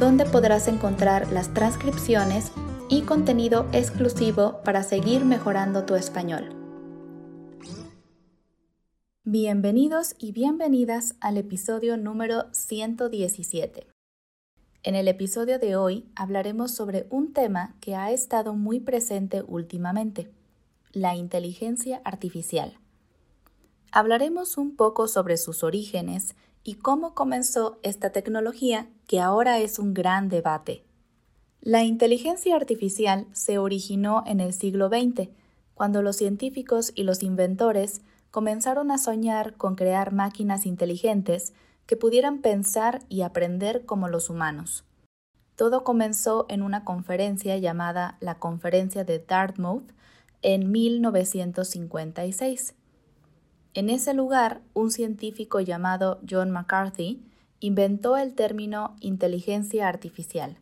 donde podrás encontrar las transcripciones y contenido exclusivo para seguir mejorando tu español. Bienvenidos y bienvenidas al episodio número 117. En el episodio de hoy hablaremos sobre un tema que ha estado muy presente últimamente, la inteligencia artificial. Hablaremos un poco sobre sus orígenes y cómo comenzó esta tecnología que ahora es un gran debate. La inteligencia artificial se originó en el siglo XX, cuando los científicos y los inventores comenzaron a soñar con crear máquinas inteligentes que pudieran pensar y aprender como los humanos. Todo comenzó en una conferencia llamada la Conferencia de Dartmouth en 1956. En ese lugar, un científico llamado John McCarthy inventó el término inteligencia artificial.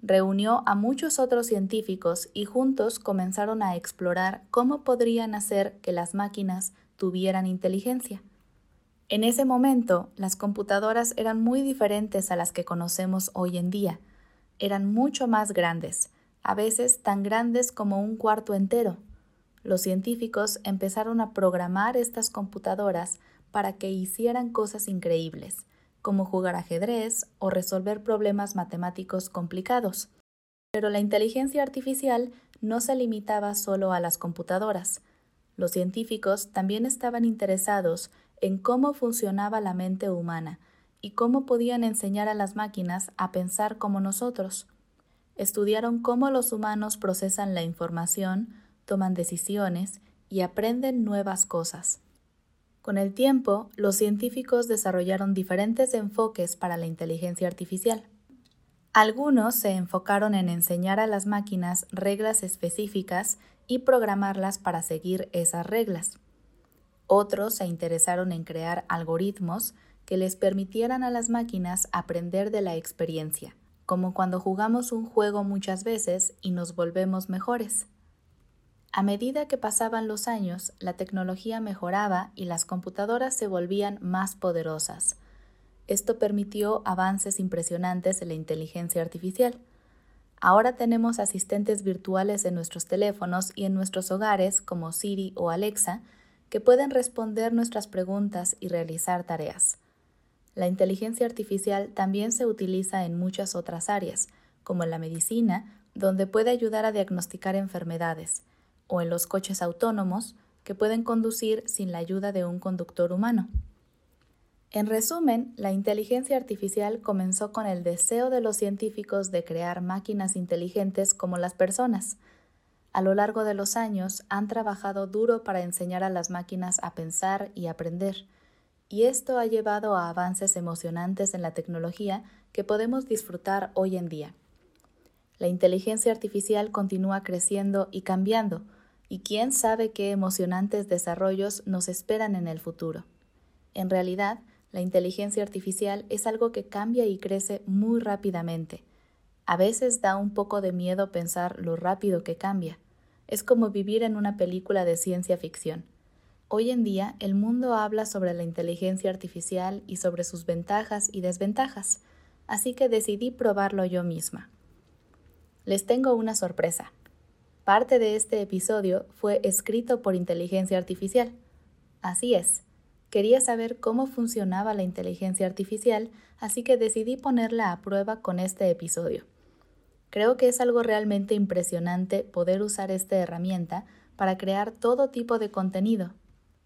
Reunió a muchos otros científicos y juntos comenzaron a explorar cómo podrían hacer que las máquinas tuvieran inteligencia. En ese momento, las computadoras eran muy diferentes a las que conocemos hoy en día. Eran mucho más grandes, a veces tan grandes como un cuarto entero los científicos empezaron a programar estas computadoras para que hicieran cosas increíbles, como jugar ajedrez o resolver problemas matemáticos complicados. Pero la inteligencia artificial no se limitaba solo a las computadoras. Los científicos también estaban interesados en cómo funcionaba la mente humana y cómo podían enseñar a las máquinas a pensar como nosotros. Estudiaron cómo los humanos procesan la información, toman decisiones y aprenden nuevas cosas. Con el tiempo, los científicos desarrollaron diferentes enfoques para la inteligencia artificial. Algunos se enfocaron en enseñar a las máquinas reglas específicas y programarlas para seguir esas reglas. Otros se interesaron en crear algoritmos que les permitieran a las máquinas aprender de la experiencia, como cuando jugamos un juego muchas veces y nos volvemos mejores. A medida que pasaban los años, la tecnología mejoraba y las computadoras se volvían más poderosas. Esto permitió avances impresionantes en la inteligencia artificial. Ahora tenemos asistentes virtuales en nuestros teléfonos y en nuestros hogares como Siri o Alexa que pueden responder nuestras preguntas y realizar tareas. La inteligencia artificial también se utiliza en muchas otras áreas, como en la medicina, donde puede ayudar a diagnosticar enfermedades, o en los coches autónomos que pueden conducir sin la ayuda de un conductor humano. En resumen, la inteligencia artificial comenzó con el deseo de los científicos de crear máquinas inteligentes como las personas. A lo largo de los años han trabajado duro para enseñar a las máquinas a pensar y aprender, y esto ha llevado a avances emocionantes en la tecnología que podemos disfrutar hoy en día. La inteligencia artificial continúa creciendo y cambiando, y quién sabe qué emocionantes desarrollos nos esperan en el futuro. En realidad, la inteligencia artificial es algo que cambia y crece muy rápidamente. A veces da un poco de miedo pensar lo rápido que cambia. Es como vivir en una película de ciencia ficción. Hoy en día el mundo habla sobre la inteligencia artificial y sobre sus ventajas y desventajas, así que decidí probarlo yo misma. Les tengo una sorpresa. Parte de este episodio fue escrito por inteligencia artificial. Así es, quería saber cómo funcionaba la inteligencia artificial, así que decidí ponerla a prueba con este episodio. Creo que es algo realmente impresionante poder usar esta herramienta para crear todo tipo de contenido,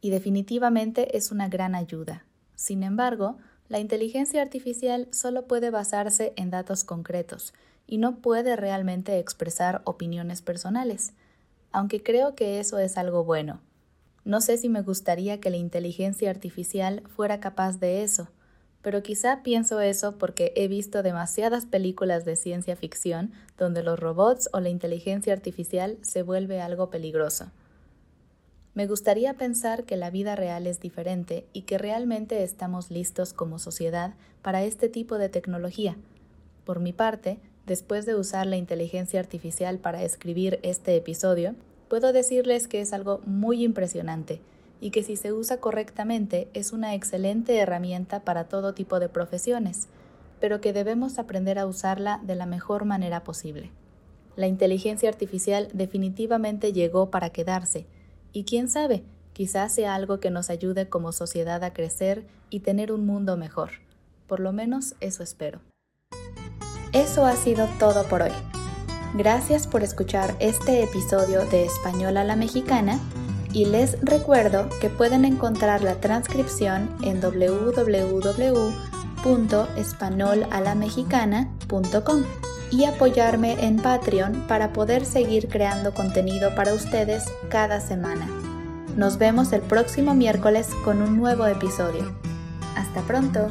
y definitivamente es una gran ayuda. Sin embargo, la inteligencia artificial solo puede basarse en datos concretos, y no puede realmente expresar opiniones personales, aunque creo que eso es algo bueno. No sé si me gustaría que la inteligencia artificial fuera capaz de eso, pero quizá pienso eso porque he visto demasiadas películas de ciencia ficción donde los robots o la inteligencia artificial se vuelve algo peligroso. Me gustaría pensar que la vida real es diferente y que realmente estamos listos como sociedad para este tipo de tecnología. Por mi parte, después de usar la inteligencia artificial para escribir este episodio, puedo decirles que es algo muy impresionante y que si se usa correctamente es una excelente herramienta para todo tipo de profesiones, pero que debemos aprender a usarla de la mejor manera posible. La inteligencia artificial definitivamente llegó para quedarse, y quién sabe, quizás sea algo que nos ayude como sociedad a crecer y tener un mundo mejor. Por lo menos eso espero. Eso ha sido todo por hoy. Gracias por escuchar este episodio de Español a la Mexicana y les recuerdo que pueden encontrar la transcripción en www.españolalamexicana.com y apoyarme en Patreon para poder seguir creando contenido para ustedes cada semana. Nos vemos el próximo miércoles con un nuevo episodio. Hasta pronto.